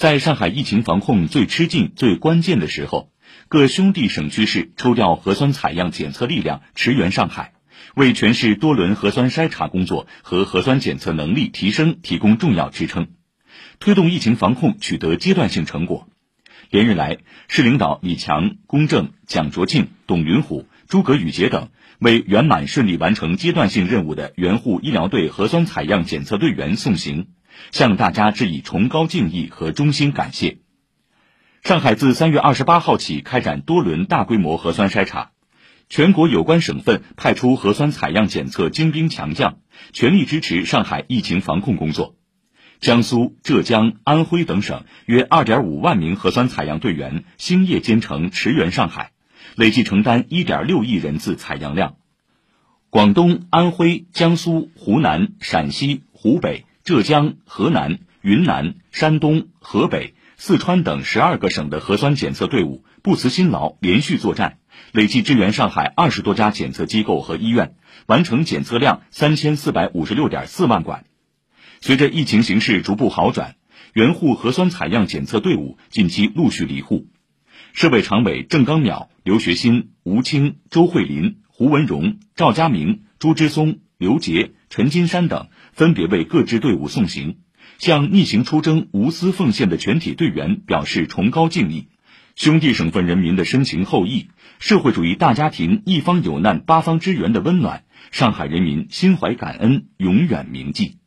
在上海疫情防控最吃劲、最关键的时候，各兄弟省区市抽调核酸采样检测力量驰援上海，为全市多轮核酸筛查工作和核酸检测能力提升提供重要支撑，推动疫情防控取得阶段性成果。连日来，市领导李强、龚正、蒋卓庆、董云虎、诸葛宇杰等为圆满顺利完成阶段性任务的援沪医疗队核酸采样检测队员送行。向大家致以崇高敬意和衷心感谢。上海自三月二十八号起开展多轮大规模核酸筛查，全国有关省份派出核酸采样检测精兵强将，全力支持上海疫情防控工作。江苏、浙江、安徽等省约二点五万名核酸采样队员星夜兼程驰援上海，累计承担一点六亿人次采样量。广东、安徽、江苏、湖南、陕西、湖北。浙江、河南、云南、山东、河北、四川等十二个省的核酸检测队伍不辞辛劳，连续作战，累计支援上海二十多家检测机构和医院，完成检测量三千四百五十六点四万管。随着疫情形势逐步好转，援沪核酸采样检测队伍近期陆续离沪。市委常委郑刚淼、刘学新、吴清、周慧林、胡文荣、赵家明、朱之松、刘杰、陈金山等。分别为各支队伍送行，向逆行出征、无私奉献的全体队员表示崇高敬意。兄弟省份人民的深情厚谊，社会主义大家庭一方有难八方支援的温暖，上海人民心怀感恩，永远铭记。